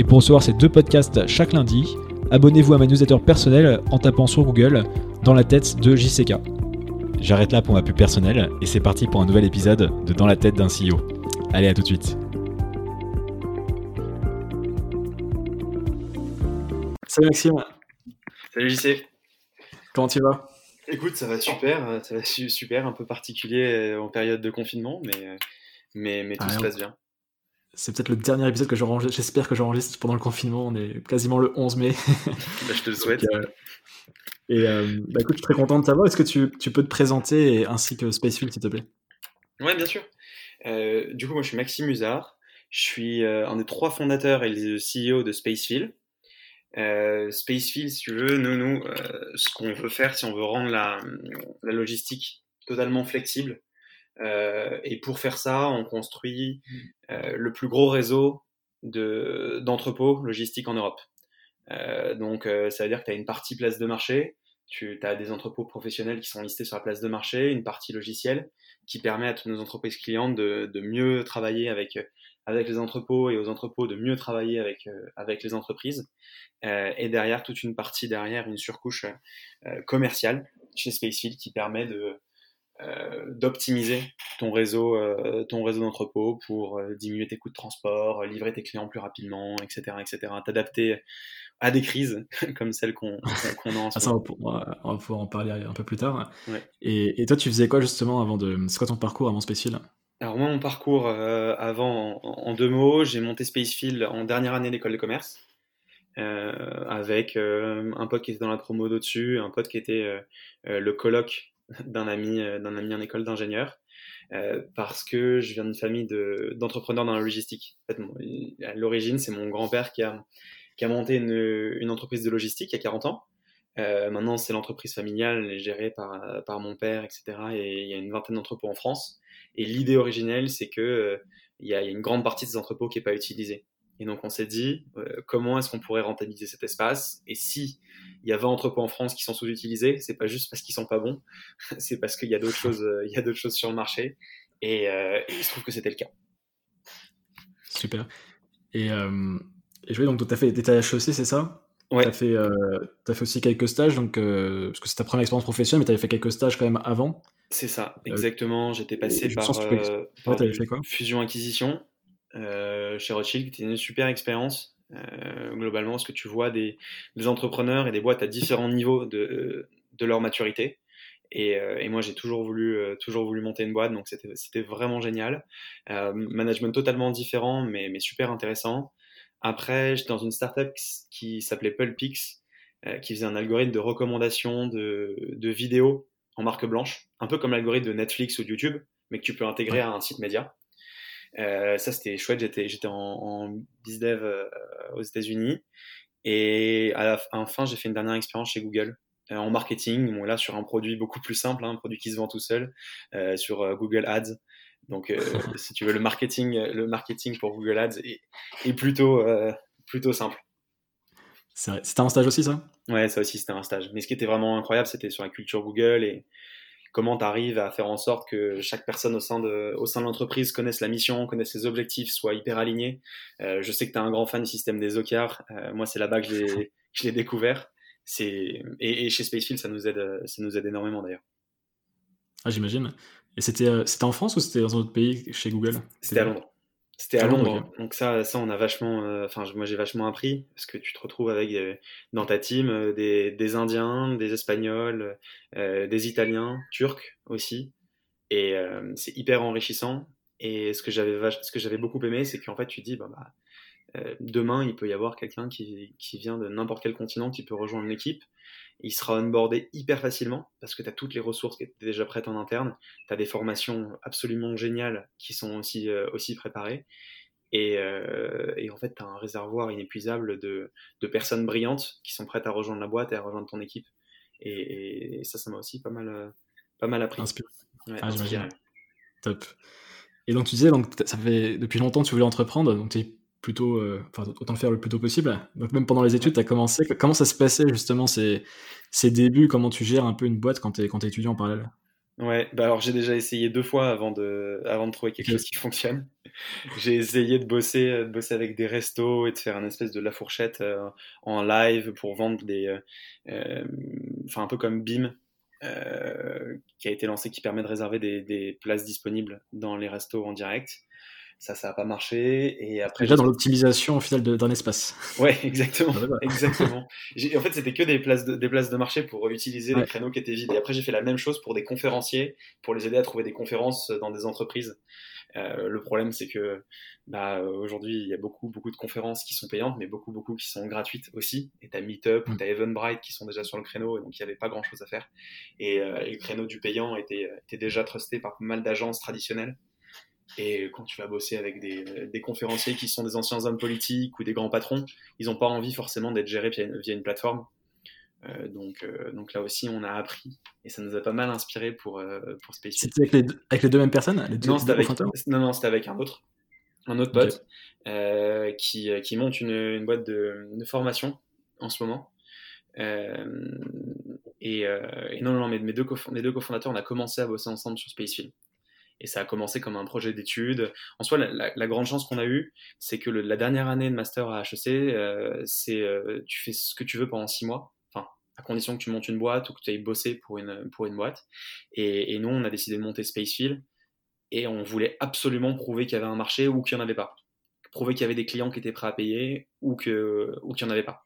Et pour recevoir ces deux podcasts chaque lundi, abonnez-vous à ma newsletter personnelle en tapant sur Google Dans la tête de JCK. J'arrête là pour ma pub personnelle et c'est parti pour un nouvel épisode de Dans la tête d'un CEO. Allez, à tout de suite. Salut Maxime. Salut JC. Comment tu vas? Écoute, ça va super, euh, ça va super, un peu particulier euh, en période de confinement, mais, euh, mais, mais tout ah, se passe bien. C'est peut-être le dernier épisode que j'enregistre, j'espère que j'enregistre pendant le confinement, on est quasiment le 11 mai. Bah, je te le souhaite. et bah, écoute, je suis très content de savoir, est-ce que tu, tu, peux te présenter ainsi que Spacefield, s'il te plaît? Ouais, bien sûr. du coup, moi je suis Maxime Usard, je suis un des trois fondateurs et le CEO de Spacefield. Euh, Spacefield, si tu veux, nous, nous euh, ce qu'on veut faire, si on veut rendre la, la logistique totalement flexible, euh, et pour faire ça, on construit euh, le plus gros réseau de, d'entrepôts logistiques en Europe. Euh, donc, ça veut dire que tu as une partie place de marché, tu as des entrepôts professionnels qui sont listés sur la place de marché, une partie logicielle qui permet à toutes nos entreprises clientes de, de mieux travailler avec avec les entrepôts et aux entrepôts de mieux travailler avec, avec les entreprises. Et derrière, toute une partie derrière, une surcouche commerciale chez Spacefield qui permet de, d'optimiser ton réseau, ton réseau d'entrepôts pour diminuer tes coûts de transport, livrer tes clients plus rapidement, etc., etc. T'adapter à des crises comme celle qu'on a en ce ah, ça, on, va, on va pouvoir en parler un peu plus tard. Et, et, toi, tu faisais quoi justement avant de... C'est quoi ton parcours avant Spacefield? Alors moi, mon parcours euh, avant, en, deux mots, j'ai monté Spacefield en dernière année d'école de commerce, euh, avec euh, un pote qui était dans la promo d'au-dessus, un pote qui était le coloc d'un ami, d'un ami en école d'ingénieur, parce que je viens d'une famille d'entrepreneurs dans la logistique. En fait, à l'origine, c'est mon grand-père qui a, qui a monté une, une, entreprise de logistique il y a 40 ans. maintenant, c'est l'entreprise familiale gérée par, par mon père, etc. Et il y a une vingtaine d'entrepôts en France. Et l'idée originelle, c'est que euh, il y, a une grande partie de ces entrepôts qui n'est pas utilisée. Et donc on s'est dit euh, comment est-ce qu'on pourrait rentabiliser cet espace? Et si il y a 20 entrepôts en France qui sont sous-utilisés, c'est pas juste parce qu'ils sont pas bons, c'est parce qu'il y a d'autres choses, euh, il y a d'autres choses sur le marché. Et, il se trouve que c'était le cas. Super. Et, et je vois donc tu as fait des HEC, c'est ça? Ouais. Tu as, fait, as fait aussi quelques stages, donc, parce que c'est ta première expérience professionnelle, mais tu avais fait quelques stages quand même avant. C'est ça, euh, exactement. J'étais passé par, euh, fusion-acquisition euh, chez Rothschild, c'était une super expérience. globalement, parce que tu vois des, entrepreneurs et des boîtes à différents niveaux de, de leur maturité. Et, et moi, j'ai toujours voulu, toujours voulu monter une boîte, donc c'était vraiment génial. management totalement différent, mais, mais super intéressant. Après, j'étais dans une startup qui s'appelait Pulpix, qui faisait un algorithme de recommandation de, de vidéos en marque blanche, un peu comme l'algorithme de Netflix ou de YouTube, mais que tu peux intégrer à un site média. Euh, ça, c'était chouette. J'étais, j'étais en, en BizDev euh, aux États-Unis. Et à la fin, j'ai fait une dernière expérience chez Google euh, en marketing. Bon, là, sur un produit beaucoup plus simple, hein, un produit qui se vend tout seul, euh, sur Google Ads. Donc, si tu veux, le marketing, le marketing pour Google Ads est, est plutôt, plutôt simple. C'était un stage aussi, ça? Ouais, ça aussi, c'était un stage. Mais ce qui était vraiment incroyable, c'était sur la culture Google et comment tu arrives à faire en sorte que chaque personne au sein de, au sein de l'entreprise connaisse la mission, connaisse ses objectifs, soit hyper aligné. Euh, je sais que tu es un grand fan du système des OKR. Euh, moi, c'est là-bas que je l'ai découvert. Et, et, chez Spacefield, ça nous aide, ça nous aide énormément d'ailleurs. Ah, j'imagine. Et c'était euh, en France ou c'était dans un autre pays chez Google? C'était à Londres. C'était à Londres, donc ça, ça on a vachement, euh, enfin moi j'ai vachement appris parce que tu te retrouves avec euh, dans ta team euh, des, des, Indiens, des Espagnols, des Italiens, Turcs aussi, et c'est hyper enrichissant. Et ce que j'avais ce que j'avais beaucoup aimé, c'est qu'en fait tu dis bah, bah demain il peut y avoir quelqu'un qui, qui vient de n'importe quel continent qui peut rejoindre l'équipe il sera onboardé hyper facilement parce que tu as toutes les ressources qui étaient déjà prêtes en interne. Tu as des formations absolument géniales qui sont aussi, euh, aussi préparées. Et, en fait, tu as un réservoir inépuisable de, personnes brillantes qui sont prêtes à rejoindre la boîte et à rejoindre ton équipe. Et, ça, ça m'a aussi pas mal, pas mal appris. Ah, Top. Et donc tu disais, donc, ça fait depuis longtemps que tu voulais entreprendre, donc tu es plutôt, euh, enfin, autant le faire le plus tôt possible. Donc même pendant les études, tu as commencé. Comment ça se passait justement ces, ces débuts? Comment tu gères un peu une boîte quand tu es, quand es étudiant en parallèle? Ouais, bah alors j'ai déjà essayé deux fois avant de, avant de trouver quelque chose qui fonctionne. J'ai essayé de bosser, de bosser avec des restos et de faire un espèce de la fourchette euh, en live pour vendre des, euh, enfin un peu comme BIM, qui a été lancé, qui permet de réserver des, des, places disponibles dans les restos en direct. Ça, ça n'a pas marché. Et après, Déjà dans l'optimisation au final d'un espace. Ouais, exactement. exactement. En fait, c'était que des places, de, des places de marché pour utiliser les créneaux qui étaient vides. Et après, j'ai fait la même chose pour des conférenciers, pour les aider à trouver des conférences dans des entreprises. Euh, le problème, c'est que bah, aujourd'hui, il y a beaucoup, beaucoup de conférences qui sont payantes, mais beaucoup, beaucoup qui sont gratuites aussi. Et t'as Meetup ou mm. t'as Eventbrite qui sont déjà sur le créneau, et donc il n'y avait pas grand chose à faire. Et, euh, et le créneau du payant était, était déjà trusté par pas mal d'agences traditionnelles. Et quand tu vas bosser avec des, conférenciers qui sont des anciens hommes politiques ou des grands patrons, ils n'ont pas envie forcément d'être gérés via une, plateforme. Euh, donc, euh, donc là aussi, on a appris et ça nous a pas mal inspiré pour, euh, pour Space C'était avec les, deux, avec les deux mêmes personnes Non, c'était avec, non, non, avec un autre, un autre pote qui, qui monte une, une boîte de, de, formation en ce moment. Et, et, non, non, mais mes deux, mes deux cofondateurs, on a commencé à bosser ensemble sur Spacefield et ça a commencé comme un projet d'étude. En soi, la, grande chance qu'on a eue, c'est que la dernière année de master à HEC, euh, c'est euh, tu fais ce que tu veux pendant six mois, enfin à condition que tu montes une boîte ou que tu ailles bosser pour une pour une boîte. Et, et nous, on a décidé de monter Spacefield et on voulait absolument prouver qu'il y avait un marché ou qu'il n'y en avait pas, prouver qu'il y avait des clients qui étaient prêts à payer ou que ou qu'il n'y en avait pas.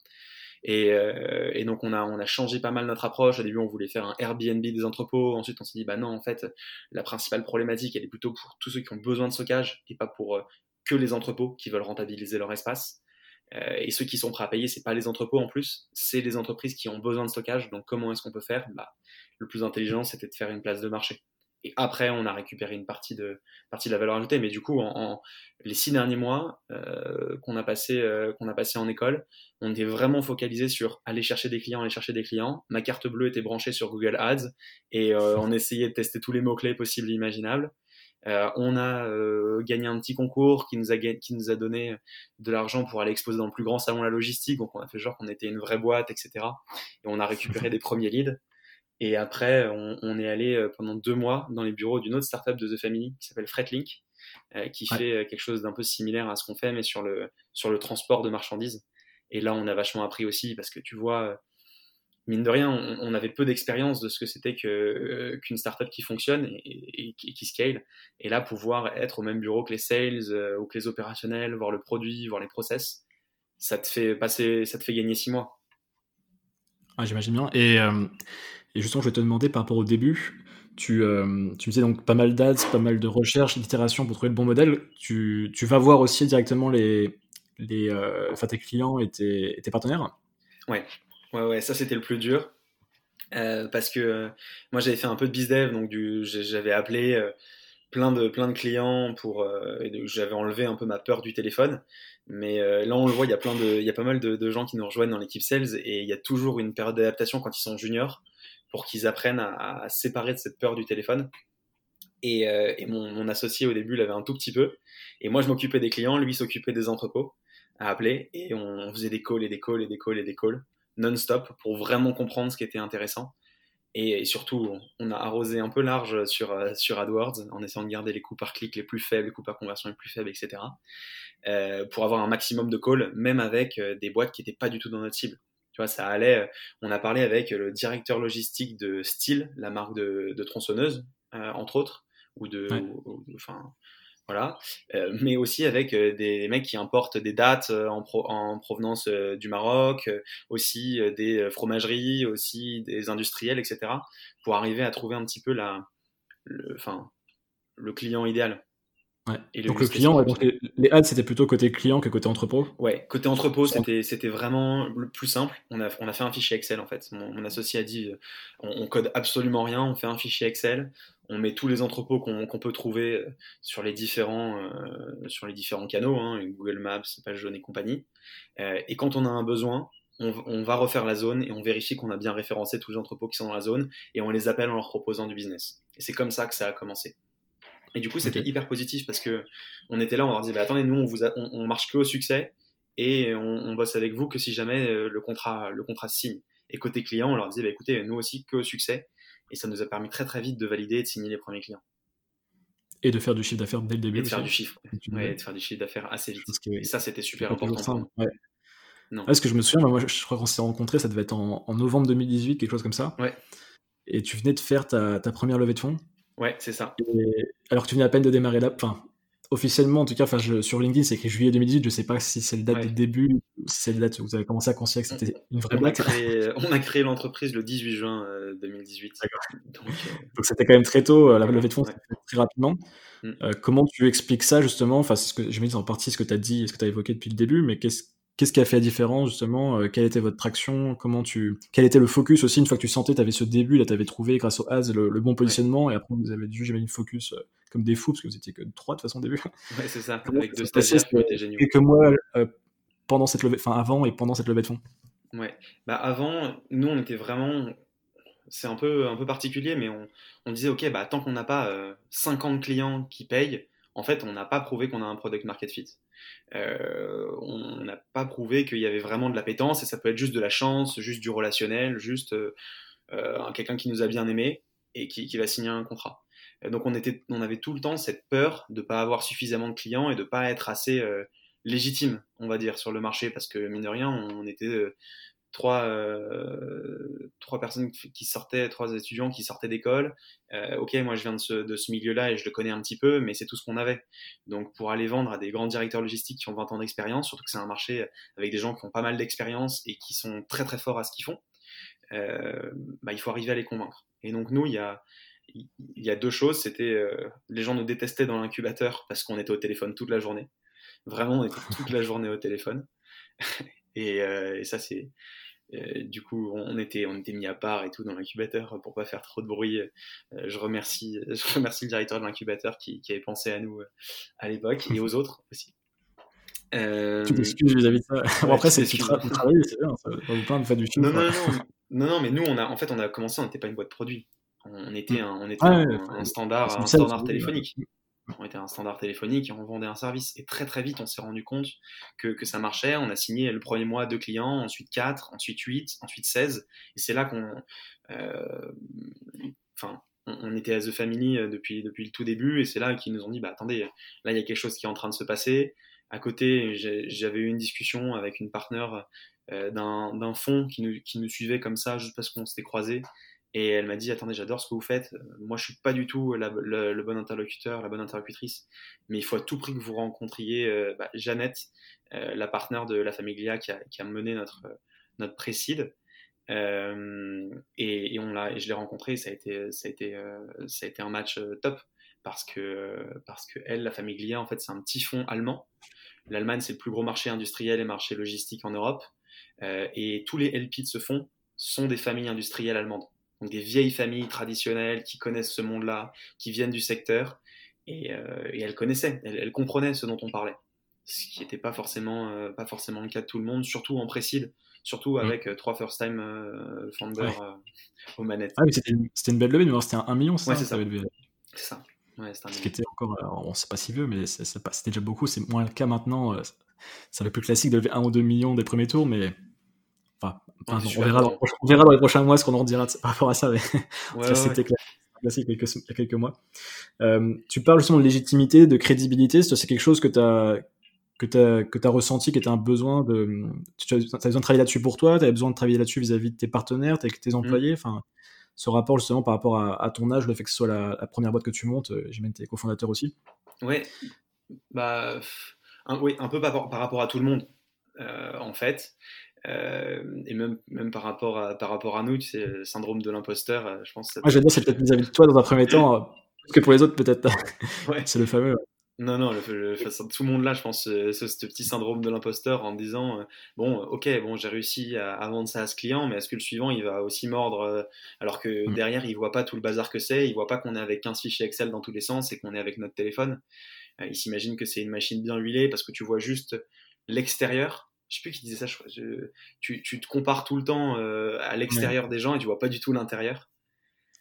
Et, euh, et, donc on a, on a changé pas mal notre approche. Au début, on voulait faire un Airbnb des entrepôts. Ensuite, on s'est dit, bah non, en fait, la principale problématique, elle est plutôt pour tous ceux qui ont besoin de stockage et pas pour euh, que les entrepôts qui veulent rentabiliser leur espace. Euh, et ceux qui sont prêts à payer, c'est pas les entrepôts en plus, c'est les entreprises qui ont besoin de stockage. Donc comment est-ce qu'on peut faire? Bah, Le plus intelligent, c'était de faire une place de marché. Et après, on a récupéré une partie de, partie de la valeur ajoutée. Mais du coup, en, les six derniers mois euh, qu'on a, passé, euh, qu'on a passé en école, on était vraiment focalisé sur aller chercher des clients, aller chercher des clients. Ma carte bleue était branchée sur Google Ads et euh, on essayait de tester tous les mots-clés possibles et imaginables. Euh, on a euh, gagné un petit concours qui nous a, qui nous a donné de l'argent pour aller exposer dans le plus grand salon de la logistique. Donc on a fait genre qu'on était une vraie boîte, etc. Et on a récupéré des premiers leads. Et après, on, est allé euh, pendant deux mois dans les bureaux d'une autre startup de The Family qui s'appelle Fretlink, euh, qui fait euh, quelque chose d'un peu similaire à ce qu'on fait, mais sur le, sur le transport de marchandises. Et là, on a vachement appris aussi parce que tu vois, mine de rien, on, avait peu d'expérience de ce que c'était que, qu'une startup qui fonctionne et, qui scale. Et là, pouvoir être au même bureau que les sales ou que les opérationnels, voir le produit, voir les process, ça te fait passer, ça te fait gagner six mois. Ah, j'imagine bien. Et et justement, je vais te demander par rapport au début, tu, euh, tu faisais donc pas mal d'ads, pas mal de recherches, d'itérations pour trouver le bon modèle. Tu, tu vas voir aussi directement les, les, euh, tes clients et tes, tes, partenaires? Ouais, ouais, ouais, ça c'était le plus dur. Euh, parce que moi j'avais fait un peu de bizdev, donc j'avais appelé plein de, plein de clients pour. j'avais enlevé un peu ma peur du téléphone. Mais là, on le voit, il y a, plein de, il y a pas mal de, gens qui nous rejoignent dans l'équipe sales et il y a toujours une période d'adaptation quand ils sont juniors pour qu'ils apprennent à, séparer de cette peur du téléphone. Et, euh, mon, associé au début l'avait un tout petit peu. Et moi, je m'occupais des clients, lui s'occupait des entrepôts à appeler. Et on, faisait des calls et des calls et des calls et des calls non-stop pour vraiment comprendre ce qui était intéressant. Et, surtout, on a arrosé un peu large sur, euh, sur AdWords en essayant de garder les coûts par clic les plus faibles, les coûts par conversion les plus faibles, etc. Euh, pour avoir un maximum de calls, même avec des boîtes qui n'étaient pas du tout dans notre cible. Tu vois, ça allait. Euh, on a parlé avec le directeur logistique de Steel, la marque de, de tronçonneuse, euh, entre autres, ou de, enfin, voilà. Euh, mais aussi avec des, mecs qui importent des dates en, en provenance du Maroc, aussi des fromageries, aussi des industriels, etc. Pour arriver à trouver un petit peu la, le client idéal. Et donc le client, les, ads c'était plutôt côté client que côté entrepôt? Ouais, côté entrepôt c'était vraiment le plus simple. On a, on a fait un fichier Excel en fait. Mon, associé a dit on, code absolument rien, on fait un fichier Excel, on met tous les entrepôts qu'on peut trouver euh, sur les différents, euh, sur les différents canaux, hein, Google Maps, page jaune et compagnie. Euh, et quand on a un besoin, on, on, va refaire la zone et on vérifie qu'on a bien référencé tous les entrepôts qui sont dans la zone et on les appelle en leur proposant du business. Et c'est comme ça que ça a commencé. Et du coup, c'était hyper positif parce que on était là, on leur dit, bah, attendez, nous, on, vous on, marche que au succès et on, bosse avec vous que si jamais euh, le contrat, le contrat signe. Et côté client, on leur disait, bah, écoutez, nous aussi que au succès. Et ça nous a permis très très vite de valider et de signer les premiers clients. Et de faire du chiffre d'affaires dès le début. Et de faire du chiffre. Ouais, de faire du chiffre d'affaires assez vite. et ça, c'était super important. Ouais. Non. Parce que je me souviens, moi, je crois qu'on s'est rencontrés, ça devait être en, novembre 2018, quelque chose comme ça. Ouais. Et tu venais de faire ta, ta première levée de fonds? Ouais, c'est ça. alors que tu venais à peine de démarrer là, enfin, officiellement, en tout cas, enfin, sur LinkedIn, c'est écrit juillet 2018. Je sais pas si c'est le date du début, si c'est le date où vous avez commencé à considérer que c'était une vraie on A créé, on a créé l'entreprise le 18 juin 2018. Euh, Donc, euh, Donc c'était quand même très tôt, euh, la levée de fonds, très rapidement. Mm. comment tu expliques ça justement? Enfin, ce que je me dis en partie ce que tu as dit, ce que tu as évoqué depuis le début, mais qu'est-ce Qu'est-ce qui a fait la différence justement euh, Quelle était votre traction Comment tu Quel était le focus aussi une fois que tu sentais, tu avais ce début, là, tu avais trouvé grâce au As le, bon positionnement et après vous avez dû, j'imagine, focus euh, comme des fous parce que vous étiez que trois de toute façon au début. Ouais, c'est ça. Avec deux stagiaires qui géniaux. Quelques mois euh, pendant cette levée, enfin avant et pendant cette levée de fonds. Ouais. Bah avant, nous on était vraiment c'est un peu, un peu particulier, mais on, on disait, OK, bah, tant qu'on n'a pas 50 clients qui payent, en fait, on n'a pas prouvé qu'on a un product market fit. Euh, on n'a pas prouvé qu'il y avait vraiment de l'appétence et ça peut être juste de la chance, juste du relationnel, juste euh, euh, quelqu'un qui nous a bien aimé et qui, va signer un contrat. Donc on, était, on avait tout le temps cette peur de ne pas avoir suffisamment de clients et de ne pas être assez légitime, on va dire, sur le marché parce que mine de rien, on était trois, euh, trois personnes qui sortaient, trois étudiants qui sortaient d'école. Euh, ok, moi je viens de ce, de ce milieu-là et je le connais un petit peu, mais c'est tout ce qu'on avait. Donc pour aller vendre à des grands directeurs logistiques qui ont 20 ans d'expérience, surtout que c'est un marché avec des gens qui ont pas mal d'expérience et qui sont très très forts à ce qu'ils font, euh, bah, il faut arriver à les convaincre. Et donc nous, il y a, il y a deux choses. C'était euh, les gens nous détestaient dans l'incubateur parce qu'on était au téléphone toute la journée. Vraiment, on était toute la journée au téléphone. Et, euh, et ça, c'est euh, du coup, on était, on était mis à part et tout dans l'incubateur pour pas faire trop de bruit. Euh, je remercie, je remercie le directeur de l'incubateur qui, qui, avait pensé à nous à l'époque et aux autres aussi. Euh... Tu t'excuses vis-à-vis de ça. bon, après, c'est tu travailles, c'est bien. Ça va vous plaindre de faire du film. Non, non, non, mais nous, on a, en fait, on a commencé, on n'était pas une boîte de produits. On était un, on était un, un, standard, un standard téléphonique on était un standard téléphonique et on vendait un service. Et très très vite, on s'est rendu compte que, que, ça marchait. On a signé le premier mois deux clients, ensuite quatre, ensuite huit, ensuite 16. Et c'est là qu'on... Euh, enfin, on, était à The Family euh, depuis, depuis le tout début et c'est là qu'ils nous ont dit, bah attendez, là il y a quelque chose qui est en train de se passer. À côté, j'avais eu une discussion avec une partenaire euh, d'un fonds qui nous, qui nous suivait comme ça juste parce qu'on s'était croisés et elle m'a dit attendez, j'adore ce que vous faites. Moi, je suis pas du tout le, bon interlocuteur, la bonne interlocutrice, mais il faut à tout prix que vous rencontriez euh, bah, Jeannette, euh, la partenaire de la Famiglia qui a, qui a mené notre notre précide. Euh, et, et, on l'a, je l'ai rencontré. Ça a été, ça a été, ça a été un match top parce que parce que elle, la Famiglia, en fait, c'est un petit fonds allemand. L'Allemagne, c'est le plus gros marché industriel et marché logistique en Europe. et tous les LP de ce fonds sont des familles industrielles allemandes donc des vieilles familles traditionnelles qui connaissent ce monde-là, qui viennent du secteur, et, euh, elles connaissaient, elles, comprenaient ce dont on parlait, ce qui n'était pas forcément, euh, pas forcément le cas de tout le monde, surtout en précide, surtout mm. avec euh, trois first-time founders aux manettes. Ah, c'était une, belle levée, mais c'était un, million, c'est ça, ça. C'est ça. Ouais, ce qui était encore, on sait pas si vieux, mais c'était déjà beaucoup, c'est moins le cas maintenant. C'est le plus classique de lever un ou deux millions des premiers tours, mais on, verra dans, les prochains mois ce qu'on en dira par rapport à ça. c'était classique il y a quelques mois. Euh, tu parles justement de légitimité, de crédibilité. C'est quelque chose que tu as que tu as, que as ressenti, qui était un besoin de. Tu as, besoin de travailler là-dessus pour toi, tu as besoin de travailler là-dessus vis-à-vis de tes partenaires, avec tes employés. Mm. Enfin, ce rapport justement par rapport à, ton âge, le fait que ce soit la, première boîte que tu montes, euh, j'imagine tes cofondateurs aussi. Ouais, bah, un, oui, un peu par, par, rapport à tout le monde, euh, en fait. Euh, et même, même par, rapport à, par rapport à nous, tu sais, le syndrome de l'imposteur, euh, je pense. Moi, je vais dire, c'est peut-être vis-à-vis de toi dans un premier temps, parce que pour les autres, peut-être. ouais. c'est le fameux. Non, non, le, tout le monde là, je pense, ce, ce petit syndrome de l'imposteur en disant euh, bon, ok, bon, j'ai réussi à, vendre ça à ce client, mais est-ce que le suivant il va aussi mordre euh, alors que mm. derrière il voit pas tout le bazar que c'est, il voit pas qu'on est avec 15 fichiers Excel dans tous les sens et qu'on est avec notre téléphone. Euh, il s'imagine que c'est une machine bien huilée parce que tu vois juste l'extérieur. Je sais plus qui disait ça, je, tu, tu, te compares tout le temps à l'extérieur des gens et tu vois pas du tout l'intérieur.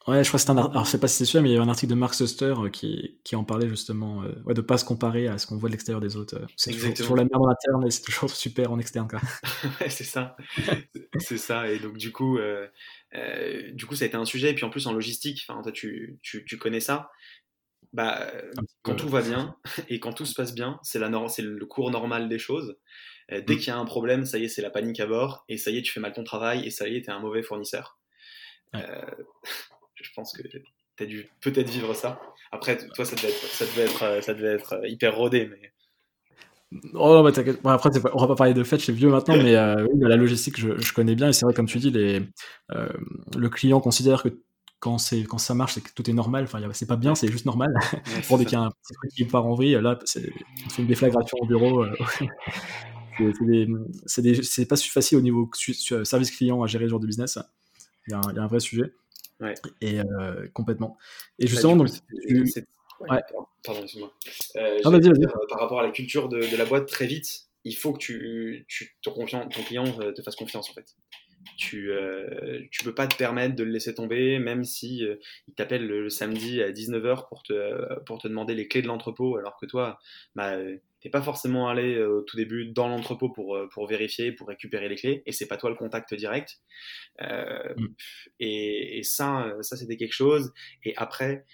Ouais, je crois que c'est un. Alors, je sais pas si c'est sûr, mais il y a un article de Mark Suster euh, qui, qui en parlait justement, euh, ouais, de pas se comparer à ce qu'on voit de l'extérieur des autres. Euh. C'est toujours, la merde en interne et c'est toujours super en externe, quoi. ouais, c'est ça. c'est ça. Et donc, du coup, euh, du coup, ça a été un sujet. Et puis, en plus, en logistique, enfin, toi, tu, tu, tu connais ça. Bah, quand tout va bien et quand tout se passe bien, c'est le cours normal des choses. Dès mm. qu'il y a un problème, ça y est, c'est la panique à bord, et ça y est, tu fais mal ton travail, et ça y est, t'es un mauvais fournisseur. Ouais. Je pense que tu as dû peut-être vivre ça. Après, toi, ça devait être, ça devait être, euh, ça devait être euh, hyper rodé, mais. Oh, bah, bon, après, on va pas parler de fait, je suis vieux maintenant, mais euh, la logistique, je, je, connais bien. Et c'est vrai, comme tu dis, les, le client considère que quand, quand ça marche, c'est que tout est normal. Enfin, c'est pas bien, c'est juste normal. Pour dès qu'il y a un petit truc qui part en vrille, là, c'est, on fait une déflagration au bureau. C'est, pas si facile au niveau service client à gérer ce genre de business. Il y a un, il y a un vrai sujet. Ouais. Et euh, complètement. Et bah, justement, donc, Ouais. Pardon, excuse-moi. Euh, ah, euh, par rapport à la culture de, de, la boîte, très vite, il faut que tu, tu ton, confiant, ton client te fasse confiance en fait. Tu euh, tu peux pas te permettre de le laisser tomber, même si euh, il t'appelle le, samedi à 19h pour te, pour te demander les clés de l'entrepôt, alors que toi, bah, t'es pas forcément allé euh, au tout début dans l'entrepôt pour, euh, pour vérifier, pour récupérer les clés, et c'est pas toi le contact direct. Euh, mm. et, et, ça, ça c'était quelque chose. Et après,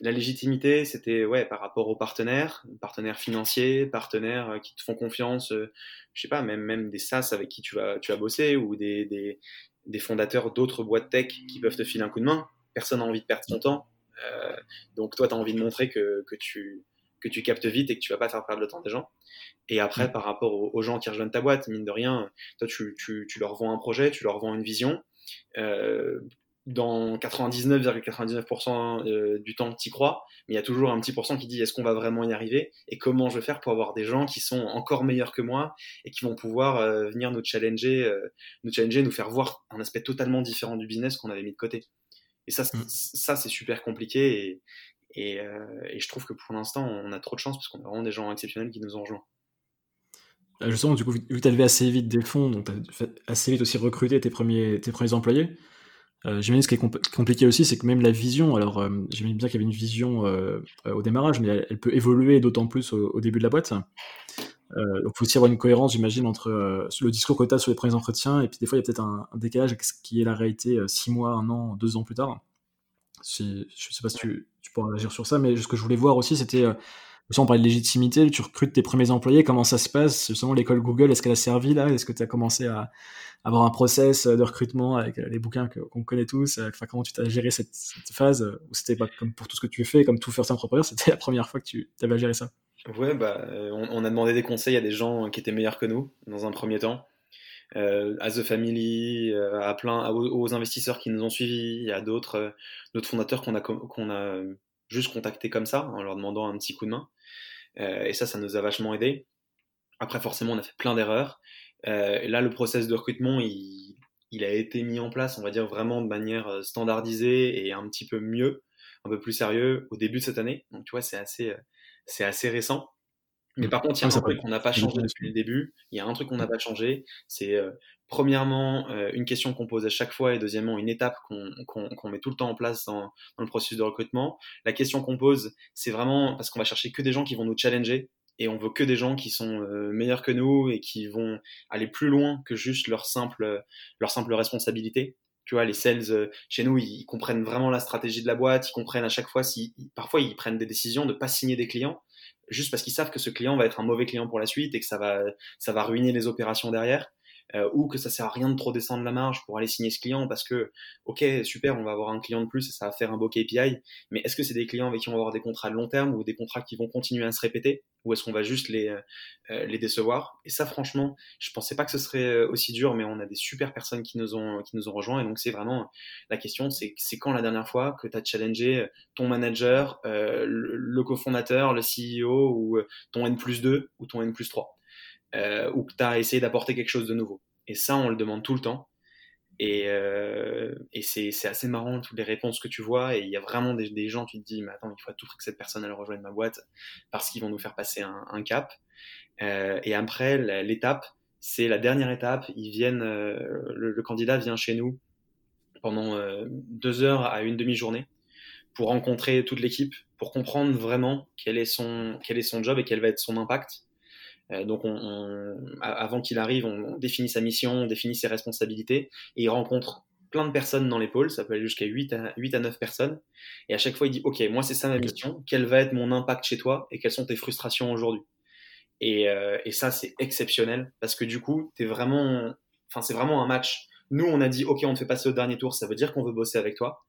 la légitimité, c'était ouais par rapport aux partenaires, partenaires financiers, partenaires qui te font confiance. je sais pas, même même des SaaS avec qui tu vas tu vas bosser ou des des, des fondateurs d'autres boîtes tech qui peuvent te filer un coup de main. Personne n'a envie de perdre son temps. donc toi, tu as envie de montrer que, que tu que tu captes vite et que tu vas pas faire perdre le temps des gens. Et après, mm. par rapport aux, gens qui rejoignent ta boîte, mine de rien, toi, tu, tu, tu leur vends un projet, tu leur vends une vision. Euh, dans 99,99% euh, du temps, tu y crois, mais il y a toujours un petit pourcent qui dit est-ce qu'on va vraiment y arriver? Et comment je vais faire pour avoir des gens qui sont encore meilleurs que moi et qui vont pouvoir euh, venir nous challenger, euh, nous challenger, nous faire voir un aspect totalement différent du business qu'on avait mis de côté? Et ça, mm. ça c'est super compliqué et, euh, et, je trouve que pour l'instant, on a trop de chance parce qu'on a vraiment des gens exceptionnels qui nous ont rejoints. Euh, justement, du coup, vu que tu as levé assez vite des fonds, donc tu as assez vite aussi recruté tes premiers, employés, euh, j'imagine ce qui est compliqué aussi, c'est que même la vision, alors euh, j'imagine bien qu'il y avait une vision au démarrage, mais elle, peut évoluer d'autant plus au, début de la boîte. Donc il faut aussi avoir une cohérence, j'imagine, entre le discours que tu as sur les premiers entretiens, et puis des fois il y a peut-être un, décalage avec ce qui est la réalité six mois, un an, deux ans plus tard. Je sais pas si tu, pourras agir sur ça, mais ce que je voulais voir aussi, c'était, euh, on parlait de légitimité, tu recrutes tes premiers employés, comment ça se passe Justement, l'école Google, est-ce qu'elle a servi là? Est-ce que tu as commencé à avoir un process de recrutement avec les bouquins qu'on connaît tous Enfin, comment tu t'as géré cette, phase Ou c'était pas comme pour tout ce que tu fais, comme tout first entrepreneur, c'était la première fois que tu avais à gérer ça? Ouais, bah, euh, on, a demandé des conseils à des gens qui étaient meilleurs que nous, dans un premier temps. Euh, à The Family, euh, à plein, aux, investisseurs qui nous ont suivis, à d'autres euh, d'autres fondateurs qu'on a, qu'on a juste contactés comme ça, en leur demandant un petit coup de main. et ça, ça nous a vachement aidé. Après, forcément, on a fait plein d'erreurs. et là, le process de recrutement, il, il, a été mis en place, on va dire, vraiment de manière standardisée et un petit peu mieux, un peu plus sérieux au début de cette année. Donc, tu vois, c'est assez, c'est assez récent. Mais par contre, il y a un truc qu'on n'a pas changé depuis le début. Il y a un truc qu'on n'a pas changé. C'est euh, premièrement euh, une question qu'on pose à chaque fois et deuxièmement une étape qu'on met tout le temps en place dans, dans, le processus de recrutement. La question qu'on pose, c'est vraiment parce qu'on va chercher que des gens qui vont nous challenger et on veut que des gens qui sont euh, meilleurs que nous et qui vont aller plus loin que juste leur simple, leur simple responsabilité. Tu vois, les sales chez nous, ils, comprennent vraiment la stratégie de la boîte, ils comprennent à chaque fois si parfois ils prennent des décisions de pas signer des clients juste parce qu'ils savent que ce client va être un mauvais client pour la suite et que ça va, ça va ruiner les opérations derrière. Euh, ou que ça sert à rien de trop descendre la marge pour aller signer ce client parce que, ok, super, on va avoir un client de plus et ça va faire un beau KPI, mais est-ce que c'est des clients avec qui on va avoir des contrats de long terme ou des contrats qui vont continuer à se répéter ou est-ce qu'on va juste les, euh, les décevoir? Et ça, franchement, je pensais pas que ce serait aussi dur, mais on a des super personnes qui nous ont, qui nous ont rejoints et donc c'est vraiment la question, c'est quand la dernière fois que tu as challengé ton manager, le, le cofondateur, le CEO ou ton N plus 2 ou ton N plus 3 euh, ou que tu as essayé d'apporter quelque chose de nouveau. Et ça, on le demande tout le temps. Et, euh, et c'est, assez marrant toutes les réponses que tu vois. Et il y a vraiment des, gens, tu te dis, mais attends, il faut à tout prix que cette personne elle rejoigne ma boîte parce qu'ils vont nous faire passer un, un cap. Euh, et après, l'étape, c'est la dernière étape. Ils viennent, euh, le, le, candidat vient chez nous pendant euh, deux heures à une demi-journée pour rencontrer toute l'équipe, pour comprendre vraiment quel est son, quel est son job et quel va être son impact. Euh, donc, on, avant qu'il arrive, on, définit sa mission, on définit ses responsabilités, et il rencontre plein de personnes dans les pôles, ça peut aller jusqu'à 8 à, 8 à 9 personnes, et à chaque fois il dit, ok, moi c'est ça ma mission, quel va être mon impact chez toi, et quelles sont tes frustrations aujourd'hui? Et, euh, et, ça c'est exceptionnel, parce que du coup, es vraiment, enfin c'est vraiment un match. Nous, on a dit, ok, on te fait passer au dernier tour, ça veut dire qu'on veut bosser avec toi.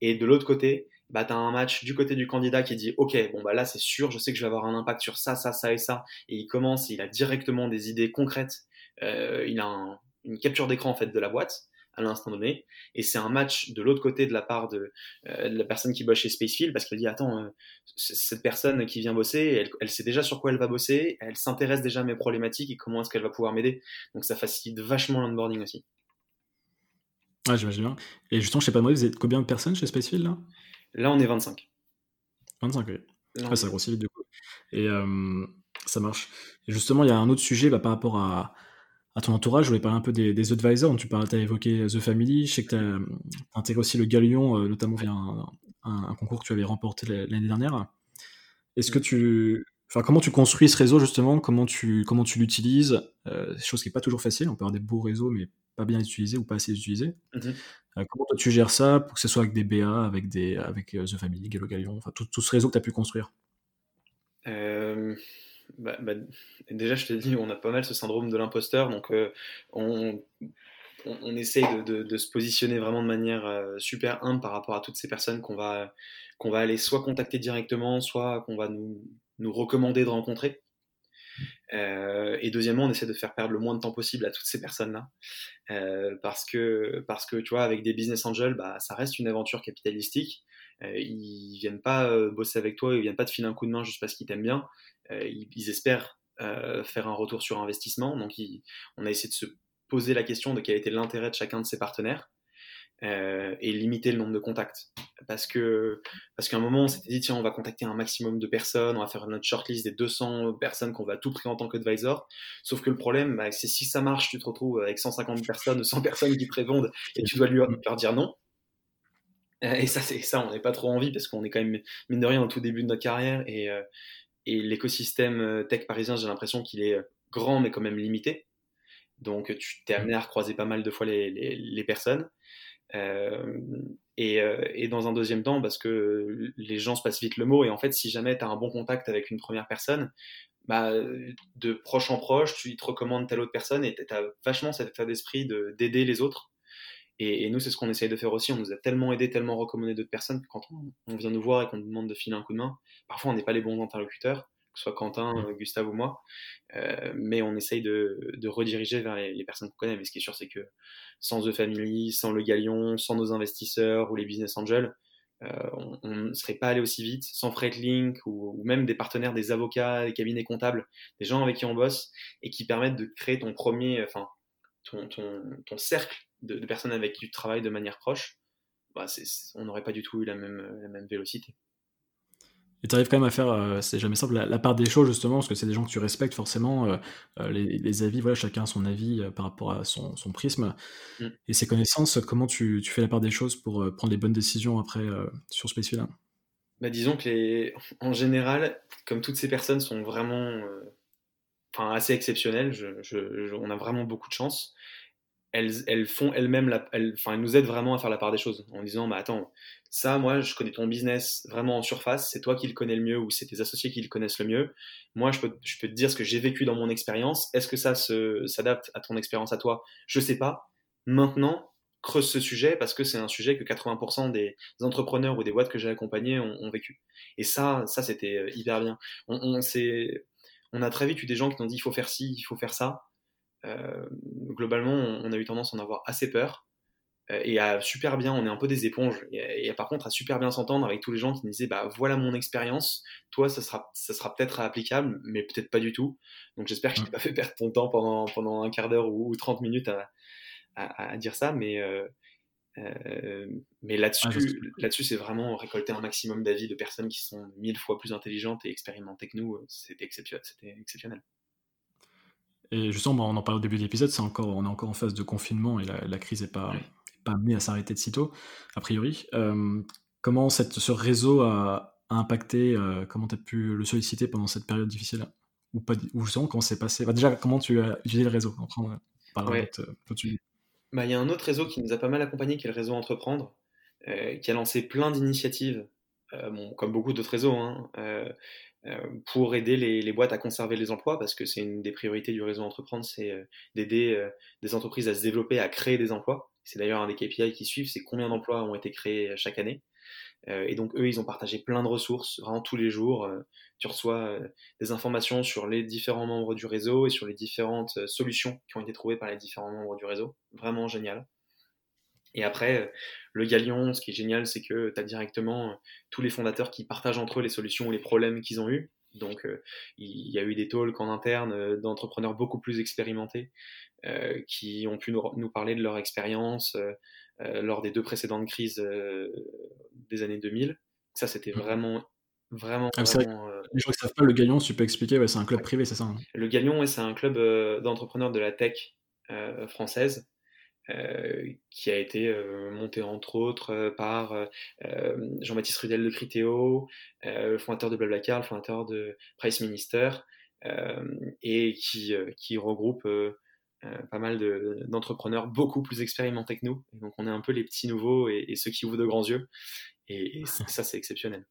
Et de l'autre côté, bah, tu un match du côté du candidat qui dit Ok, bon, bah là, c'est sûr, je sais que je vais avoir un impact sur ça, ça, ça et ça. Et il commence, il a directement des idées concrètes. Euh, il a une capture d'écran en fait de la boîte à l'instant donné. Et c'est un match de l'autre côté de la part de, euh, la personne qui bosse chez Spacefield parce qu'elle dit Attends, euh, cette personne qui vient bosser, elle, elle, sait déjà sur quoi elle va bosser, elle s'intéresse déjà à mes problématiques et comment est-ce qu'elle va pouvoir m'aider. Donc ça facilite vachement l'onboarding aussi. Ouais, j'imagine bien. Et justement, je sais pas, moi, vous êtes combien de personnes chez Spacefield là? Là, on est 25. 25, oui. Ouais, ça grossit vite du coup. Et euh, ça marche. Et justement, il y a un autre sujet bah, par rapport à, à, ton entourage. Je voulais parler un peu des, des advisors. Tu as évoqué The Family. Je sais que tu as, intégré aussi le Galion, euh, notamment via un, un, concours que tu avais remporté l'année dernière. Est-ce que tu. Enfin, comment tu construis ce réseau justement? Comment tu, comment tu l'utilises? Euh, Chose qui n'est pas toujours facile. On peut avoir des beaux réseaux, mais pas bien utilisés ou pas assez utilisés. Mmh euh, comment toi tu gères ça pour que ce soit avec des BA, avec, des, avec euh, The Family, Gallo Galion, enfin tout, tout, ce réseau que tu as pu construire? Euh, bah, bah, Déjà, je t'ai dit, on a pas mal ce syndrome de l'imposteur, donc on, on, essaye de, de, de, se positionner vraiment de manière super humble par rapport à toutes ces personnes qu'on va, qu'on va aller soit contacter directement, soit qu'on va nous, nous recommander de rencontrer. Euh, et deuxièmement, on essaie de faire perdre le moins de temps possible à toutes ces personnes-là, euh, parce que parce que tu vois, avec des business angels, bah, ça reste une aventure capitalistique. Euh, ils viennent pas euh, bosser avec toi, ils viennent pas te filer un coup de main juste parce qu'ils t'aiment bien. Ils, ils, espèrent faire un retour sur investissement. Donc, on a essayé de se poser la question de quel était l'intérêt de chacun de ces partenaires euh, et limiter le nombre de contacts. Parce que parce qu'à un moment, on s'était dit, tiens, on va contacter un maximum de personnes, on va faire notre shortlist des 200 personnes qu'on va tout prix en tant qu'advisor. Sauf que le problème, bah, c'est si ça marche, tu te retrouves avec 150 personnes, 100 personnes qui te répondent et tu dois lui leur dire non. Euh, et ça, c'est ça, on n'est pas trop envie parce qu'on est quand même, mine de rien, au tout début de notre carrière et, euh, et l'écosystème tech parisien, j'ai l'impression qu'il est grand mais quand même limité. Donc, tu t'es amené à recroiser pas mal de fois les, les, les personnes. Euh, et, euh, et, dans un deuxième temps, parce que les gens se passent vite le mot, et en fait, si jamais tu as un bon contact avec une première personne, bah, de proche en proche, tu te recommandes telle autre personne, et tu as vachement cet état d'esprit d'aider les autres. Et, nous, c'est ce qu'on essaye de faire aussi. On nous a tellement aidé, tellement recommandé d'autres personnes que quand on, on, vient nous voir et qu'on nous demande de filer un coup de main, parfois on n'est pas les bons interlocuteurs que ce soit Quentin, mmh. Gustave ou moi. Euh, mais on essaye de, de rediriger vers les, les personnes qu'on connaît. Mais ce qui est sûr, c'est que sans The Family, sans le Galion, sans nos investisseurs ou les business angels, euh, on ne serait pas allé aussi vite, sans Freightlink ou, ou, même des partenaires, des avocats, des cabinets comptables, des gens avec qui on bosse et qui permettent de créer ton premier, enfin, ton, ton, ton cercle de, de, personnes avec qui tu travailles de manière proche. Bah, on n'aurait pas du tout eu la même, la même vélocité. Et tu arrives quand même à faire, euh, c'est jamais simple, la, la, part des choses justement, parce que c'est des gens que tu respectes forcément, euh, euh les, les, avis, voilà, chacun a son avis euh, par rapport à son, son prisme. Mm. Et ses connaissances, comment tu, tu, fais la part des choses pour prendre les bonnes décisions après sur Spacefield bah, Disons que les, en général, comme toutes ces personnes sont vraiment enfin, assez exceptionnelles, je, je, je, on a vraiment beaucoup de chance. Elles, font elles-mêmes, elles, nous aident vraiment à faire la part des choses en disant, bah attends, ça, moi, je connais ton business vraiment en surface, c'est toi qui le connais le mieux ou c'est tes associés qui le connaissent le mieux. Moi, je peux, te dire ce que j'ai vécu dans mon expérience. Est-ce que ça s'adapte à ton expérience à toi? Je sais pas. Maintenant, creuse ce sujet parce que c'est un sujet que 80% des entrepreneurs ou des boîtes que j'ai accompagnés ont, vécu. Et ça, ça c'était euh, hyper bien. On, on, a très vite eu des gens qui nous ont dit il faut faire ci, il faut faire ça. Euh, globalement, on, a eu tendance à en avoir assez peur euh, et à super bien, on est un peu des éponges, et, par contre à super bien s'entendre avec tous les gens qui nous disaient bah voilà mon expérience, toi ça sera, ça sera peut-être applicable, mais peut-être pas du tout. Donc j'espère que je t'ai pas fait perdre ton temps pendant, pendant un quart d'heure ou, 30 minutes à, à, dire ça, mais, euh, mais là-dessus, là-dessus c'est vraiment récolter un maximum d'avis de personnes qui sont mille fois plus intelligentes et expérimentées que nous, c'était exceptionnel. Et justement, on en parle au début de l'épisode, c'est encore, on est encore en phase de confinement et la, crise n'est pas, pas amenée à s'arrêter de sitôt, a priori. Euh, comment cette, ce réseau a, impacté, euh, comment tu as pu le solliciter pendant cette période difficile ou, pas, ou justement, comment c'est passé? Déjà, comment tu as utilisé le réseau? On ouais. bah, Il y a un autre réseau qui nous a pas mal accompagné, qui est le réseau Entreprendre, euh, qui a lancé plein d'initiatives, bon, comme beaucoup d'autres réseaux, hein, euh, pour aider les, boîtes à conserver les emplois, parce que c'est une des priorités du réseau Entreprendre, c'est euh, d'aider euh, des entreprises à se développer, à créer des emplois. C'est d'ailleurs un des KPI qui suivent, c'est combien d'emplois ont été créés chaque année. et donc eux, ils ont partagé plein de ressources, vraiment tous les jours. tu reçois des informations sur les différents membres du réseau et sur les différentes solutions qui ont été trouvées par les différents membres du réseau. Vraiment génial. Et après, le Galion, ce qui est génial, c'est que tu as directement tous les fondateurs qui partagent entre eux les solutions ou les problèmes qu'ils ont eus. Donc, il y a eu des talks en interne d'entrepreneurs beaucoup plus expérimentés qui ont pu nous, parler de leur expérience lors des deux précédentes crises des années 2000. Ça, c'était mmh. vraiment, vraiment. Ah, vraiment les gens qui ne savent pas, le Galion, tu peux expliquer, c'est un club privé, c'est ça hein Le Galion, c'est un club d'entrepreneurs de la tech française euh, qui a été euh, monté entre autres euh, par Jean-Baptiste Rudel de Criteo, le fondateur de Blablacar, le fondateur de Price Minister, et qui, qui regroupe pas mal d'entrepreneurs beaucoup plus expérimentés que nous. donc on est un peu les petits nouveaux et, ceux qui ouvrent de grands yeux. et ça, c'est exceptionnel.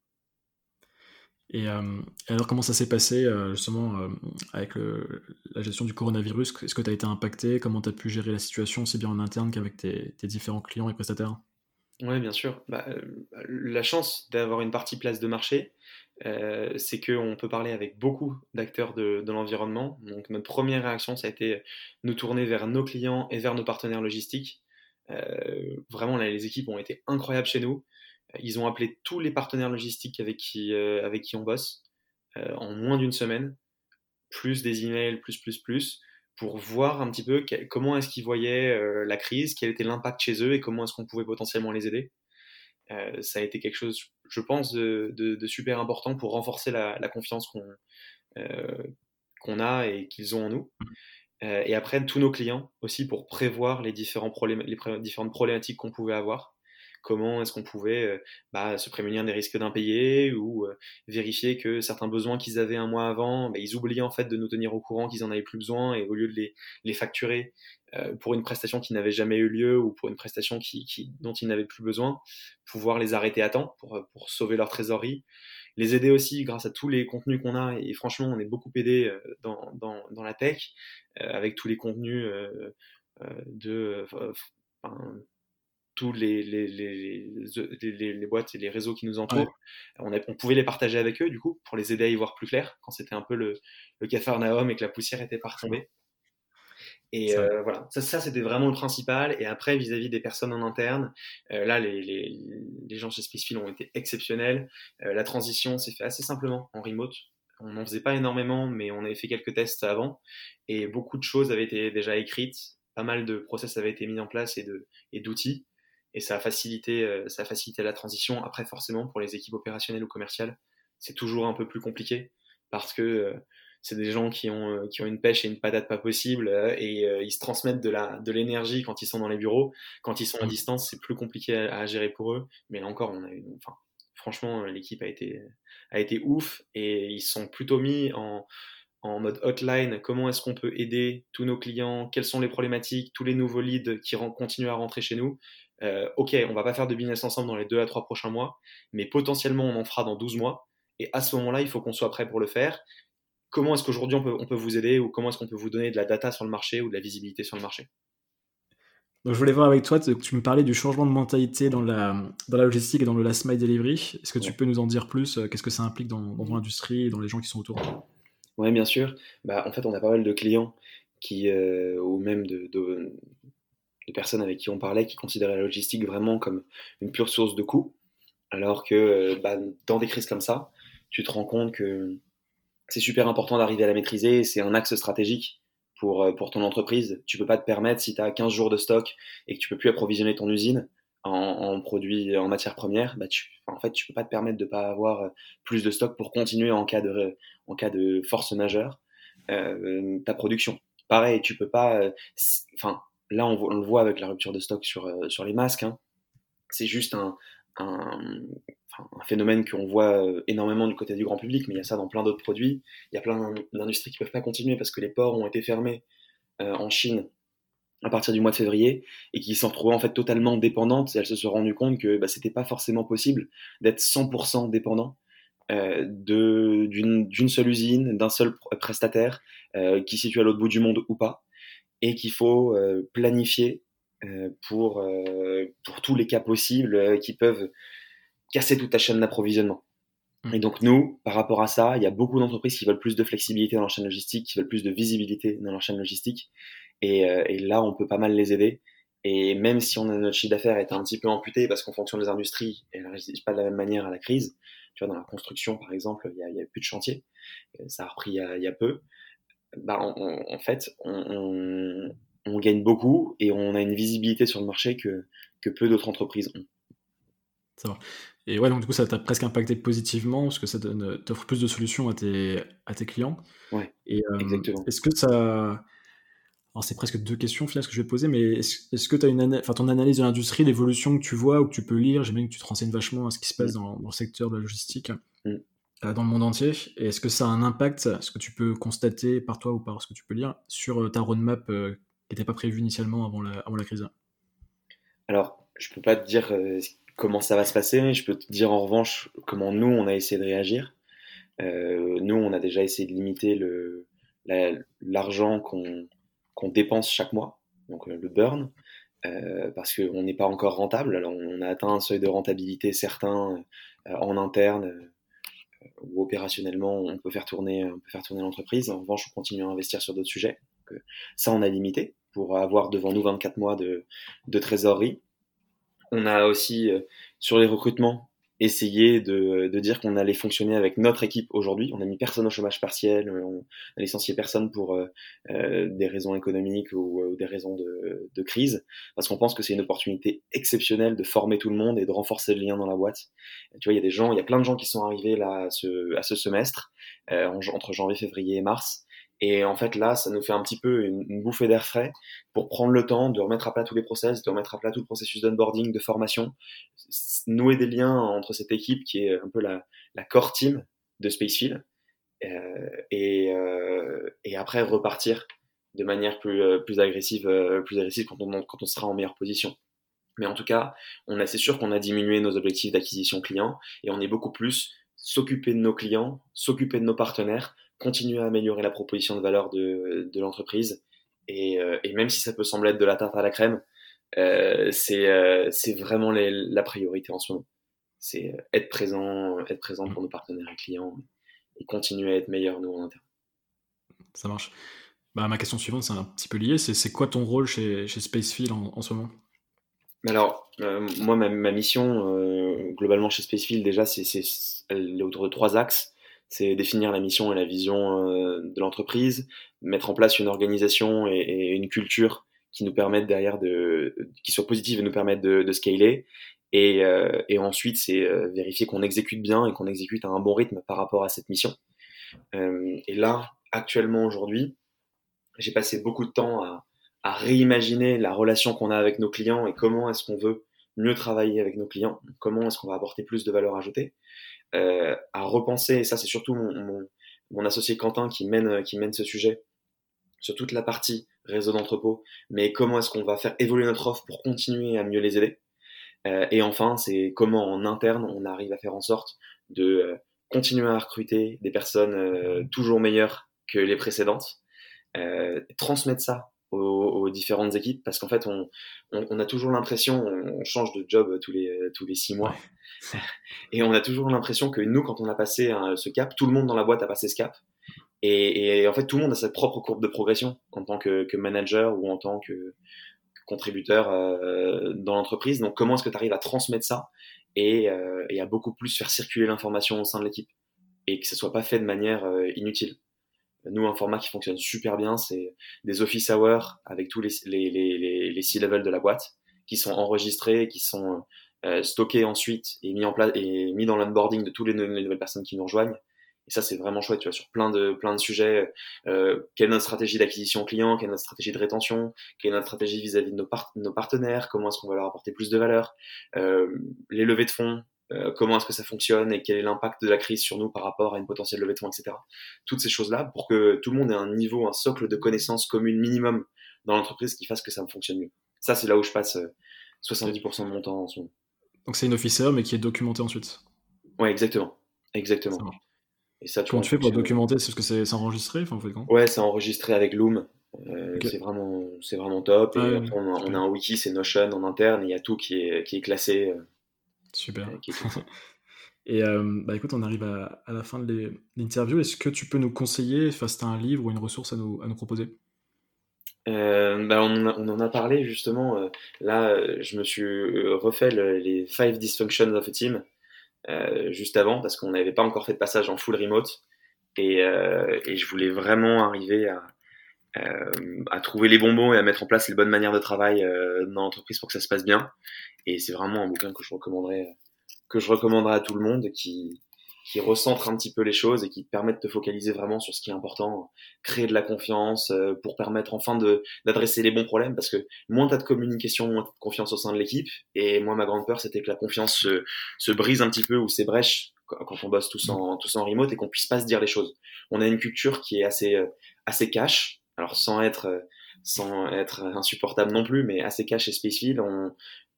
Et euh, alors, comment ça s'est passé euh, justement euh, avec la gestion du coronavirus? Est-ce que tu as été impacté? Comment tu as pu gérer la situation aussi bien en interne qu'avec tes, différents clients et prestataires? Oui, bien sûr. Bah, la chance d'avoir une partie place de marché, c'est qu'on peut parler avec beaucoup d'acteurs de, l'environnement. Donc, notre première réaction, ça a été nous tourner vers nos clients et vers nos partenaires logistiques. vraiment, les équipes ont été incroyables chez nous. Ils ont appelé tous les partenaires logistiques avec qui, euh, avec qui on bosse euh, en moins d'une semaine, plus des emails, plus, plus, plus, pour voir un petit peu comment est-ce qu'ils voyaient euh, la crise, quel était l'impact chez eux et comment est-ce qu'on pouvait potentiellement les aider. ça a été quelque chose, je pense, de, de, super important pour renforcer la, la confiance qu'on qu'on a et qu'ils ont en nous. et après, tous nos clients aussi pour prévoir les, différents problèmes, les différentes problématiques qu'on pouvait avoir comment est-ce qu'on pouvait euh, bah, se prémunir des risques d'impayés ou euh, vérifier que certains besoins qu'ils avaient un mois avant, bah, ils oubliaient en fait de nous tenir au courant qu'ils en avaient plus besoin et au lieu de les, les facturer euh, pour une prestation qui n'avait jamais eu lieu ou pour une prestation qui, qui, dont ils n'avaient plus besoin, pouvoir les arrêter à temps pour, pour sauver leur trésorerie les aider aussi grâce à tous les contenus qu'on a. Et franchement, on est beaucoup aidé dans, dans, dans la tech avec tous les contenus de tous les, les, les, les, boîtes et les réseaux qui nous entourent. On, on, pouvait les partager avec eux, du coup, pour les aider à y voir plus clair, quand c'était un peu le, le cafarnaum et que la poussière était pas retombée. Et euh, voilà, ça, ça c'était vraiment le principal. Et après, vis-à-vis des personnes en interne, euh, là, les, les, les, gens chez Spacefield ont été exceptionnels. Euh, la transition s'est fait assez simplement en remote. On n'en faisait pas énormément, mais on avait fait quelques tests avant. Et beaucoup de choses avaient été déjà écrites. Pas mal de process avaient été mis en place et d'outils et ça a facilité, euh, ça a facilité la transition. Après, forcément, pour les équipes opérationnelles ou commerciales, c'est toujours un peu plus compliqué parce que euh, c'est des gens qui ont, euh, qui ont une pêche et une patate pas possible et ils se transmettent de la de l'énergie quand ils sont dans les bureaux. Quand ils sont à mmh. distance, c'est plus compliqué à, gérer pour eux. Mais là encore, on a eu, enfin, franchement, l'équipe a été a été ouf et ils sont plutôt mis en en mode hotline, comment est-ce qu'on peut aider tous nos clients, quelles sont les problématiques, tous les nouveaux leads qui continuent à rentrer chez nous. Euh, ok, on va pas faire de business ensemble dans les deux à trois prochains mois, mais potentiellement on en fera dans 12 mois. Et à ce moment-là, il faut qu'on soit prêt pour le faire. Comment est-ce qu'aujourd'hui on peut, on peut vous aider ou comment est-ce qu'on peut vous donner de la data sur le marché ou de la visibilité sur le marché? Donc, je voulais voir avec toi, tu me parlais du changement de mentalité dans la, dans la logistique et dans le last mile delivery. Est-ce que tu peux nous en dire plus? Qu'est-ce que ça implique dans, dans l'industrie et dans les gens qui sont autour? Oui, bien sûr. Bah, en fait, on a pas mal de clients qui, euh, ou même de, de, personnes avec qui on parlait, qui considéraient la logistique vraiment comme une pure source de coûts. Alors que euh, bah, dans des crises comme ça, tu te rends compte que c'est super important d'arriver à la maîtriser. C'est un axe stratégique pour, euh, pour ton entreprise. Tu peux pas te permettre, si tu as 15 jours de stock et que tu peux plus approvisionner ton usine en, en produits, en matières premières, bah tu, en fait, tu peux pas te permettre de pas avoir euh, plus de stock pour continuer en cas de, en cas de force majeure euh, ta production. Pareil, tu peux pas, enfin, là on, le voit avec la rupture de stock sur, sur les masques. Hein. C'est juste un, phénomène qu'on voit euh, énormément du côté du grand public, mais il y a ça dans plein d'autres produits. Il y a plein d'industries qui ne peuvent pas continuer parce que les ports ont été fermés euh, en Chine à partir du mois de février et qui s'en retrouvaient en fait totalement dépendantes. Elles se sont rendues compte que bah, c'était pas forcément possible d'être 100% dépendant euh, d'une seule usine, d'un seul prestataire euh, qui situe à l'autre bout du monde ou pas, et qu'il faut euh, planifier euh, pour, pour tous les cas possibles qui peuvent casser toute ta chaîne d'approvisionnement. Et donc nous, par rapport à ça, il y a beaucoup d'entreprises qui veulent plus de flexibilité dans leur chaîne logistique, qui veulent plus de visibilité dans leur chaîne logistique. Et, euh, et là, on peut pas mal les aider. Et même si on a notre chiffre d'affaires est un petit peu amputé parce qu'on fonctionne des industries et elles ne résistent pas de la même manière à la crise. Tu vois, dans la construction, par exemple, il y a, il y a plus de chantier. Euh, ça a repris il y a, il y a peu. Bah, on, en fait, on, on, gagne beaucoup et on a une visibilité sur le marché que, que peu d'autres entreprises ont. Ça va. Et ouais, donc du coup, ça t'a presque impacté positivement parce que ça t'offre plus de solutions à tes, à tes clients. Ouais, et, euh, exactement. Est-ce que ça. Alors, c'est presque deux questions finalement ce que je vais poser, mais est-ce, que tu as une enfin, ton analyse de l'industrie, l'évolution que tu vois ou que tu peux lire J'imagine que tu te renseignes vachement à ce qui se passe mm. dans, dans, le secteur de la logistique mm. Euh, dans le monde entier. Et est-ce que ça a un impact, ce que tu peux constater par toi ou par ce que tu peux lire, sur euh, ta roadmap qui n'était pas prévue initialement avant la, crise? Alors, je peux pas te dire comment ça va se passer. Je peux te dire en revanche comment nous, on a essayé de réagir. Euh, nous, on a déjà essayé de limiter l'argent qu'on, dépense chaque mois, donc euh, le burn, euh, parce qu'on n'est pas encore rentable. Alors, on a atteint un seuil de rentabilité certain euh, en interne ou opérationnellement, on peut faire tourner, on peut faire tourner l'entreprise. En revanche, on continue à investir sur d'autres sujets. Ça, on a limité pour avoir devant nous 24 mois de, de trésorerie. On a aussi, euh, sur les recrutements, essayé de, de dire qu'on allait fonctionner avec notre équipe aujourd'hui. On a mis personne au chômage partiel, on a licencié personne pour euh, euh des raisons économiques ou, ou des raisons de, de, crise, parce qu'on pense que c'est une opportunité exceptionnelle de former tout le monde et de renforcer le lien dans la boîte. Tu vois, il y a des gens, il y a plein de gens qui sont arrivés là à ce, à ce semestre, euh, entre janvier, février et mars, et en fait, là, ça nous fait un petit peu une, bouffée d'air frais pour prendre le temps de remettre à plat tous les process, de remettre à plat tout le processus d'onboarding, de formation, nouer des liens entre cette équipe qui est un peu la, core team de Spacefield, euh, et, euh, et, après repartir de manière plus, agressive, euh, plus agressive quand on, quand on sera en meilleure position. Mais en tout cas, on a, c'est sûr qu'on a diminué nos objectifs d'acquisition client et on est beaucoup plus s'occuper de nos clients, s'occuper de nos partenaires continuer à améliorer la proposition de valeur de, de l'entreprise. Et, euh, et, même si ça peut sembler être de la tarte à la crème, euh, c'est euh, vraiment les, la priorité en ce moment. C'est être présent, être présent pour nos partenaires et clients et continuer à être meilleur nous en interne. Ça marche. Bah, ma question suivante, c'est un petit peu lié. C'est quoi ton rôle chez, chez Spacefield en, en ce moment? Alors, euh, moi, ma, ma mission, euh, globalement chez Spacefield, déjà, c'est elle est autour de trois axes c'est définir la mission et la vision euh, de l'entreprise, mettre en place une organisation et, une culture qui nous permettent derrière de, qui soit positive et nous permettent de, scaler. Et, euh, et ensuite, c'est euh, vérifier qu'on exécute bien et qu'on exécute à un bon rythme par rapport à cette mission. Et là, actuellement, aujourd'hui, j'ai passé beaucoup de temps à réimaginer la relation qu'on a avec nos clients et comment est-ce qu'on veut mieux travailler avec nos clients, comment est-ce qu'on va apporter plus de valeur ajoutée euh, à repenser, et ça c'est surtout mon, mon, mon associé Quentin qui mène, qui mène ce sujet sur toute la partie réseau d'entrepôt, mais comment est-ce qu'on va faire évoluer notre offre pour continuer à mieux les aider. Euh, et enfin, c'est comment en interne on arrive à faire en sorte de euh, continuer à recruter des personnes euh, toujours meilleures que les précédentes, transmettre ça aux, différentes équipes, parce qu'en fait, on, on, a toujours l'impression, on, change de job tous les, tous les six mois, et on a toujours l'impression que nous, quand on a passé ce cap, tout le monde dans la boîte a passé ce cap, et, et, en fait, tout le monde a sa propre courbe de progression en tant que, que manager ou en tant que contributeur euh, dans l'entreprise. Donc, comment est-ce que tu arrives à transmettre ça et, euh, et, à beaucoup plus faire circuler l'information au sein de l'équipe et que ça soit pas fait de manière euh, inutile? Nous, un format qui fonctionne super bien, c'est des office hours avec tous les, les, les, les six levels de la boîte qui sont enregistrés, qui sont euh, stockés ensuite et mis en place et mis dans l'onboarding de toutes les, les nouvelles personnes qui nous rejoignent. Et ça, c'est vraiment chouette, tu vois, sur plein de, plein de sujets. Euh, quelle est notre stratégie d'acquisition client Quelle est notre stratégie de rétention Quelle est notre stratégie vis-à-vis de nos, nos, partenaires Comment est-ce qu'on va leur apporter plus de valeur euh, Les levées de fonds, comment est-ce que ça fonctionne et quel est l'impact de la crise sur nous par rapport à une potentielle levée de fonds, etc. Toutes ces choses-là pour que tout le monde ait un niveau, un socle de connaissances communes minimum dans l'entreprise qui fasse que ça fonctionne mieux. Ça, c'est là où je passe 70% euh, de mon temps en ce moment. Donc c'est une officer, mais qui est documentée ensuite. Ouais, exactement. Exactement. Et ça, Comment tu fais pour documenter? C'est ce que c'est enregistré enfin, Ouais, c'est enregistré avec Loom. Euh, C'est vraiment, vraiment top. Et après, on, a, un wiki, c'est Notion en interne. Il y a tout qui est, qui est classé. Euh, Super. et euh, bah, écoute, on arrive à, à la fin de l'interview. Est-ce que tu peux nous conseiller, enfin, si tu as un livre ou une ressource à nous, à nous proposer? Euh, bah on, on, en a parlé justement. Euh, là, je me suis refait les Five Dysfunctions of a Team. Euh, juste avant parce qu'on n'avait pas encore fait de passage en full remote et, euh, et je voulais vraiment arriver à, euh, à trouver les bonbons et à mettre en place les bonnes manières de travail dans l'entreprise pour que ça se passe bien. Et c'est vraiment un bouquin que je recommanderais, que je recommanderais à tout le monde qui, qui recentre un petit peu les choses et qui te permettent de te focaliser vraiment sur ce qui est important, créer de la confiance euh, pour permettre enfin de d'adresser les bons problèmes parce que moins t'as de communication, moins t'as de confiance au sein de l'équipe et moi ma grande peur c'était que la confiance se, se brise un petit peu ou s'ébrèche quand on bosse tous en tous en remote et qu'on puisse pas se dire les choses. On a une culture qui est assez euh, assez cash, alors sans être euh, sans être insupportable non plus, mais assez cash et Spacefield,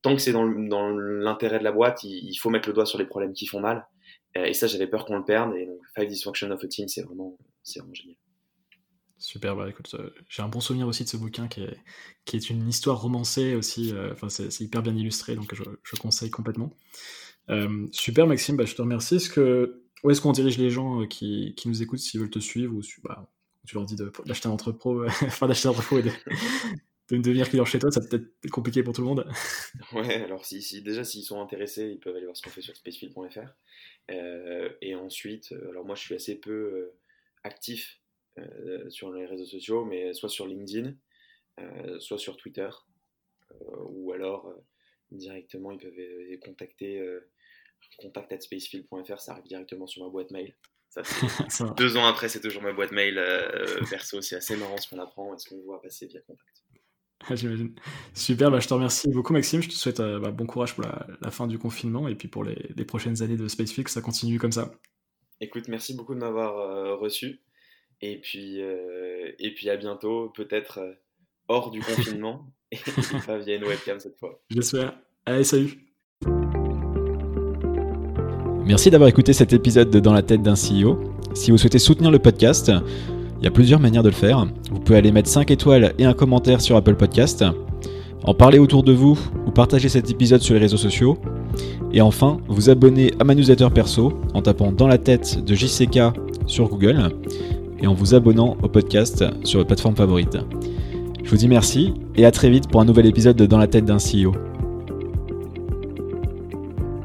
tant que c'est dans l'intérêt de la boîte, il, faut mettre le doigt sur les problèmes qui font mal. Euh, et ça, j'avais peur qu'on le perde. Et donc, Five Dysfunction of a Team, c'est vraiment, vraiment génial. Super, bah écoute, j'ai un bon souvenir aussi de ce bouquin qui est, qui est une histoire romancée aussi. Euh, enfin, c'est hyper bien illustré, donc je, je conseille complètement. super, Maxime, bah, je te remercie. Que, où est-ce qu'on dirige les gens qui, qui nous écoutent s'ils veulent te suivre ou bah, tu leur dis d'acheter un entrepôt, enfin d'acheter un entrepôt et de, de devenir client chez toi, ça peut être compliqué pour tout le monde. Ouais, alors si, si déjà s'ils sont intéressés, ils peuvent aller voir ce qu'on fait sur spacefield.fr. Euh, et ensuite, euh, alors moi je suis assez peu euh, actif sur les réseaux sociaux, mais soit sur LinkedIn, soit sur Twitter, ou alors directement ils peuvent contacter contact at spacefield.fr, ça arrive directement sur ma boîte mail. deux ans après, c'est toujours ma boîte mail perso. C'est assez marrant ce qu'on apprend et ce qu'on voit passer via contact. J'imagine. Super, bah, je te remercie beaucoup Maxime. Je te souhaite euh, bah, bon courage pour la, fin du confinement et puis pour les, prochaines années de Spacefix, ça continue comme ça. Écoute, merci beaucoup de m'avoir euh, reçu. Et puis, euh, et puis à bientôt, peut-être hors du confinement et pas via une webcam cette fois. J'espère. Allez, salut. Merci d'avoir écouté cet épisode de Dans la tête d'un CEO. Si vous souhaitez soutenir le podcast, il y a plusieurs manières de le faire. Vous pouvez aller mettre 5 étoiles et un commentaire sur Apple Podcast, en parler autour de vous ou partager cet épisode sur les réseaux sociaux. Et enfin, vous abonner à ma newsletter perso en tapant dans la tête de JCK sur Google et en vous abonnant au podcast sur votre plateforme favorite. Je vous dis merci et à très vite pour un nouvel épisode de Dans la tête d'un CEO.